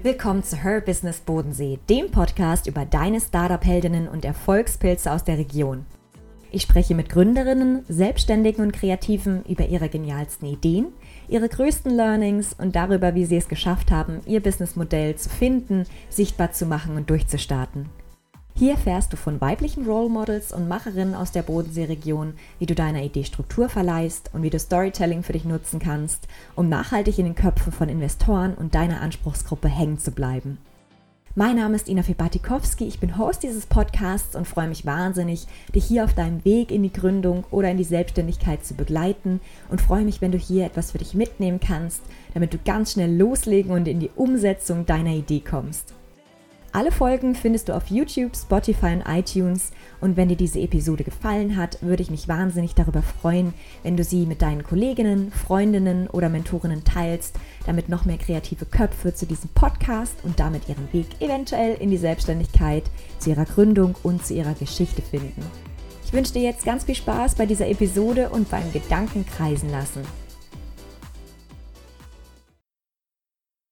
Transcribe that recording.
Willkommen zu Her Business Bodensee, dem Podcast über deine Startup-Heldinnen und Erfolgspilze aus der Region. Ich spreche mit Gründerinnen, Selbstständigen und Kreativen über ihre genialsten Ideen, ihre größten Learnings und darüber, wie sie es geschafft haben, ihr Businessmodell zu finden, sichtbar zu machen und durchzustarten. Hier erfährst du von weiblichen Role Models und Macherinnen aus der Bodenseeregion, wie du deiner Idee Struktur verleihst und wie du Storytelling für dich nutzen kannst, um nachhaltig in den Köpfen von Investoren und deiner Anspruchsgruppe hängen zu bleiben. Mein Name ist Ina Fibatikowski, ich bin Host dieses Podcasts und freue mich wahnsinnig, dich hier auf deinem Weg in die Gründung oder in die Selbstständigkeit zu begleiten und freue mich, wenn du hier etwas für dich mitnehmen kannst, damit du ganz schnell loslegen und in die Umsetzung deiner Idee kommst. Alle Folgen findest du auf YouTube, Spotify und iTunes. Und wenn dir diese Episode gefallen hat, würde ich mich wahnsinnig darüber freuen, wenn du sie mit deinen Kolleginnen, Freundinnen oder Mentorinnen teilst, damit noch mehr kreative Köpfe zu diesem Podcast und damit ihren Weg eventuell in die Selbstständigkeit, zu ihrer Gründung und zu ihrer Geschichte finden. Ich wünsche dir jetzt ganz viel Spaß bei dieser Episode und beim Gedankenkreisen lassen.